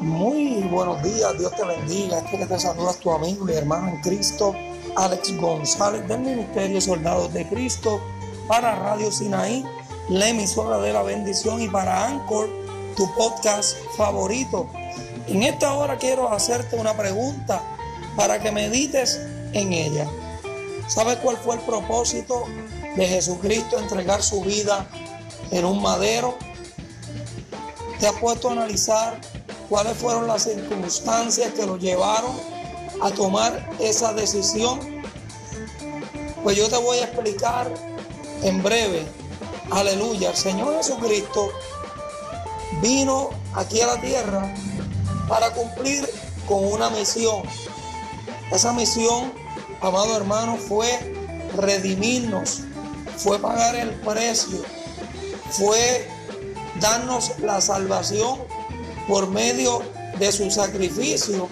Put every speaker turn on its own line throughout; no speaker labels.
Muy buenos días, Dios te bendiga. Este que te saluda tu amigo y hermano en Cristo, Alex González del Ministerio Soldados de Cristo, para Radio Sinaí, la emisora de la bendición y para Anchor, tu podcast favorito. En esta hora quiero hacerte una pregunta para que medites en ella. ¿Sabes cuál fue el propósito de Jesucristo entregar su vida en un madero? ¿Te has puesto a analizar cuáles fueron las circunstancias que lo llevaron a tomar esa decisión? Pues yo te voy a explicar en breve. Aleluya. El Señor Jesucristo vino aquí a la tierra para cumplir con una misión. Esa misión, amado hermano, fue redimirnos, fue pagar el precio, fue darnos la salvación por medio de su sacrificio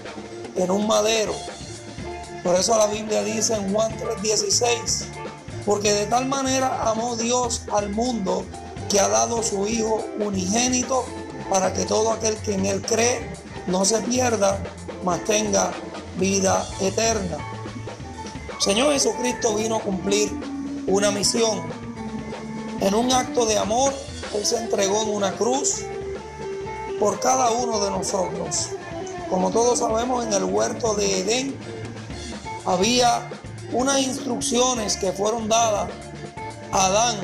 en un madero. Por eso la Biblia dice en Juan 3:16, porque de tal manera amó Dios al mundo que ha dado su Hijo unigénito para que todo aquel que en él cree no se pierda, mas tenga vida eterna. Señor Jesucristo vino a cumplir una misión. En un acto de amor, Él se entregó en una cruz por cada uno de nosotros. Como todos sabemos, en el huerto de Edén había unas instrucciones que fueron dadas a Adán,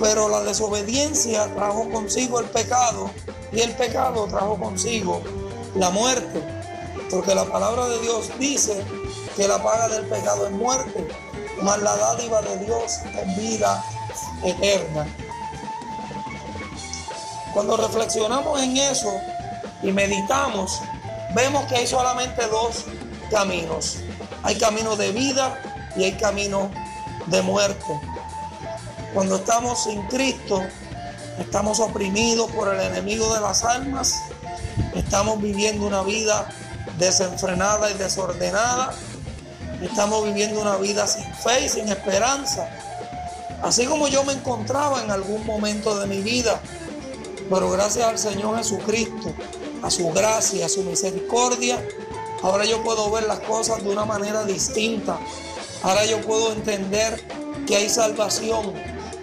pero la desobediencia trajo consigo el pecado y el pecado trajo consigo la muerte, porque la palabra de Dios dice que la paga del pecado es muerte, mas la dádiva de Dios es vida eterna. Cuando reflexionamos en eso y meditamos, vemos que hay solamente dos caminos. Hay camino de vida y hay camino de muerte. Cuando estamos sin Cristo, estamos oprimidos por el enemigo de las almas, estamos viviendo una vida desenfrenada y desordenada, estamos viviendo una vida sin fe y sin esperanza. Así como yo me encontraba en algún momento de mi vida, pero gracias al Señor Jesucristo, a su gracia, a su misericordia, ahora yo puedo ver las cosas de una manera distinta. Ahora yo puedo entender que hay salvación,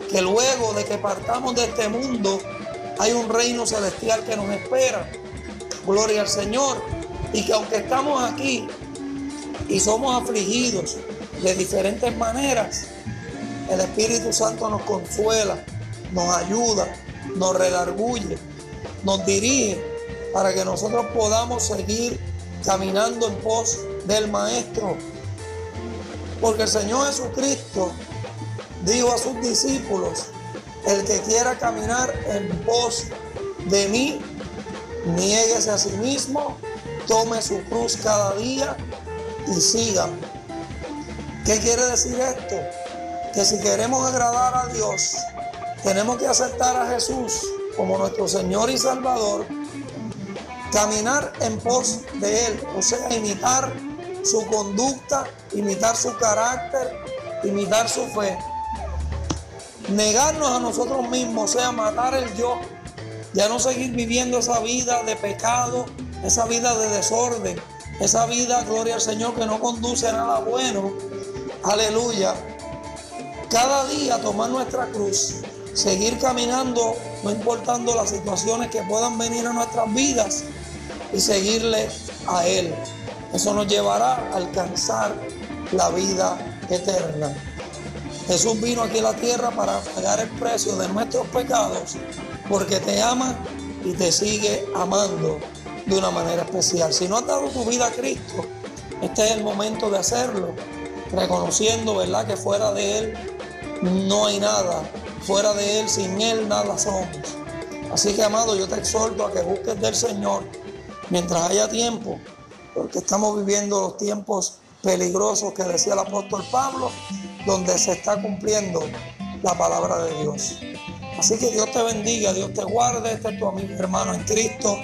que luego de que partamos de este mundo hay un reino celestial que nos espera. Gloria al Señor. Y que aunque estamos aquí y somos afligidos de diferentes maneras, el Espíritu Santo nos consuela, nos ayuda, nos redarguye, nos dirige para que nosotros podamos seguir caminando en pos del Maestro. Porque el Señor Jesucristo dijo a sus discípulos, el que quiera caminar en pos de mí, niéguese a sí mismo, tome su cruz cada día y siga. ¿Qué quiere decir esto? Que si queremos agradar a Dios, tenemos que aceptar a Jesús como nuestro Señor y Salvador, caminar en pos de Él, o sea, imitar su conducta, imitar su carácter, imitar su fe. Negarnos a nosotros mismos, o sea, matar el yo, ya no seguir viviendo esa vida de pecado, esa vida de desorden, esa vida, gloria al Señor, que no conduce a nada bueno. Aleluya. Cada día tomar nuestra cruz seguir caminando, no importando las situaciones que puedan venir a nuestras vidas y seguirle a Él. Eso nos llevará a alcanzar la vida eterna. Jesús vino aquí a la tierra para pagar el precio de nuestros pecados porque te ama y te sigue amando de una manera especial. Si no has dado tu vida a Cristo, este es el momento de hacerlo, reconociendo, ¿verdad?, que fuera de Él no hay nada Fuera de Él, sin Él, nada somos. Así que, amado, yo te exhorto a que busques del Señor mientras haya tiempo, porque estamos viviendo los tiempos peligrosos que decía el apóstol Pablo, donde se está cumpliendo la palabra de Dios. Así que Dios te bendiga, Dios te guarde. Este es tu amigo hermano en Cristo,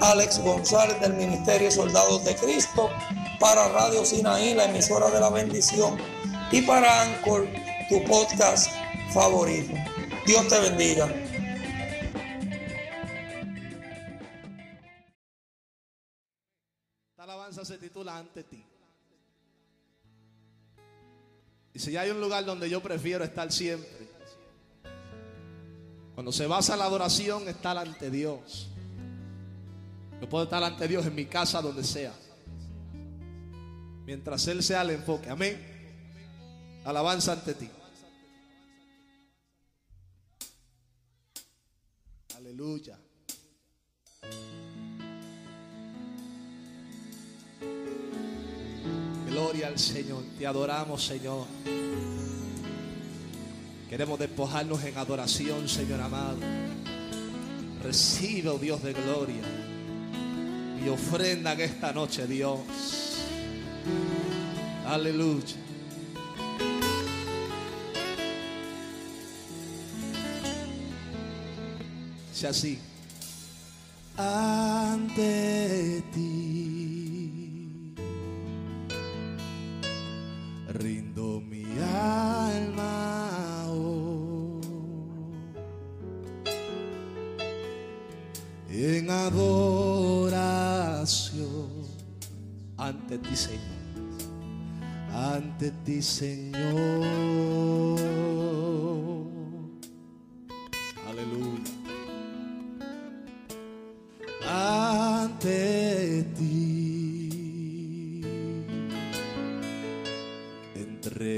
Alex González del Ministerio Soldados de Cristo, para Radio Sinaí, la emisora de la bendición, y para Anchor, tu podcast favorito. Dios te bendiga.
Esta alabanza se titula Ante ti. Y si hay un lugar donde yo prefiero estar siempre, cuando se basa la adoración, estar ante Dios. Yo puedo estar ante Dios en mi casa, donde sea. Mientras Él sea el enfoque. Amén. Alabanza ante ti. Aleluya. Gloria al Señor. Te adoramos, Señor. Queremos despojarnos en adoración, Señor amado. Recibe, oh Dios de gloria, mi ofrenda en esta noche, Dios. Aleluya. Sea así. Ante ti rindo mi alma. en adoración ante ti, Señor. Ante ti, Señor.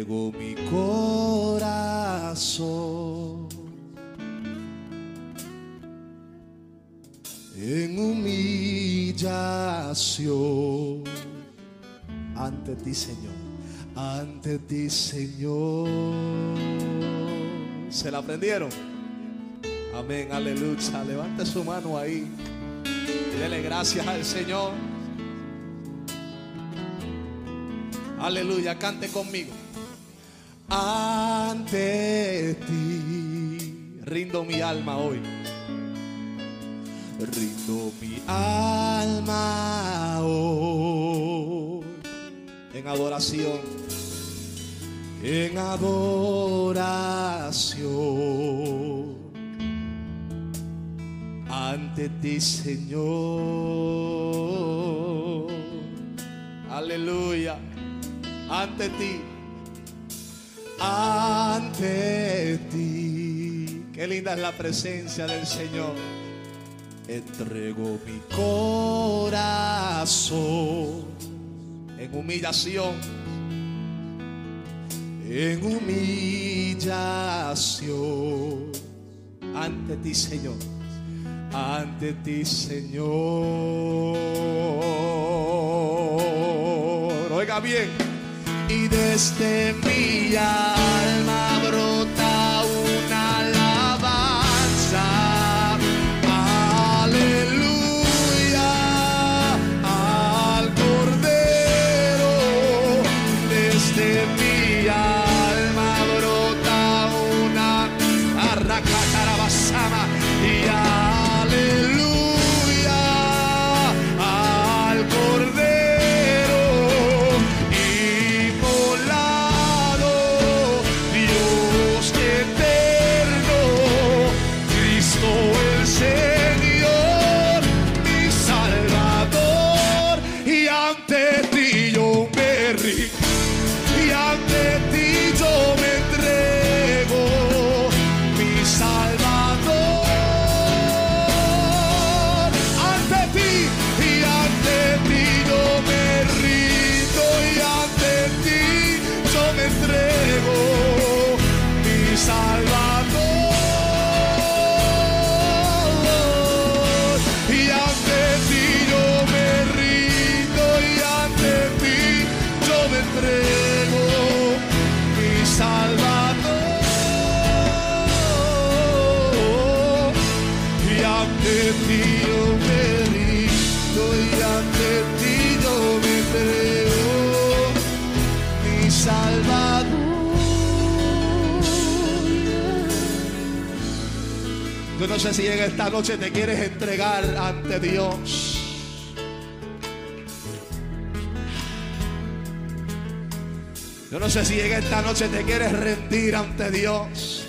Entrego mi corazón en humillación ante ti, Señor, ante ti, Señor. ¿Se la aprendieron? Amén, aleluya. Levante su mano ahí. y Dele gracias al Señor. Aleluya, cante conmigo. Ante ti. Rindo mi alma hoy. Rindo mi alma hoy. En adoración, en adoración. Ante ti, Señor. Aleluya, ante ti, ante ti. Qué linda es la presencia del Señor. Entrego mi corazón en humillación, en humillación ante ti, Señor, ante ti, Señor. Oiga bien, desde mi alma mi Salvador, Yo no sé si en esta noche te quieres entregar ante Dios. Yo no sé si en esta noche te quieres rendir ante Dios.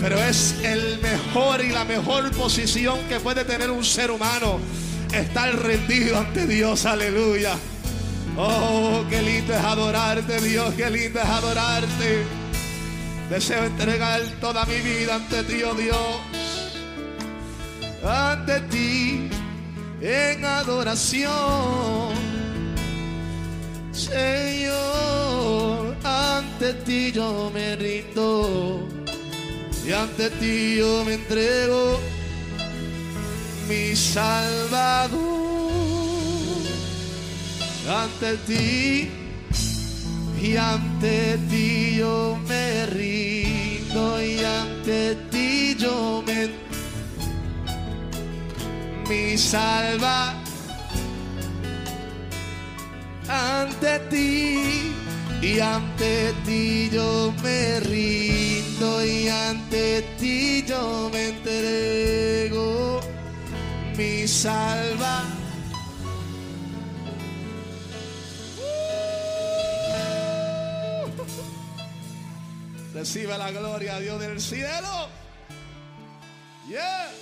Pero es el mejor y la mejor posición que puede tener un ser humano. estar rendido ante Dios, aleluya. Oh, qué lindo es adorarte, Dios, qué lindo es adorarte. Deseo entregar toda mi vida ante ti, oh Dios. Ante ti en adoración. Señor, ante ti yo me rindo y ante ti yo me entrego, mi Salvador. Ante ti y ante ti yo rindo y ante ti yo me mi salva. Ante ti y ante ti yo me rindo y ante ti yo me entrego. Mi salva Recibe la gloria, Dios del cielo. Yes.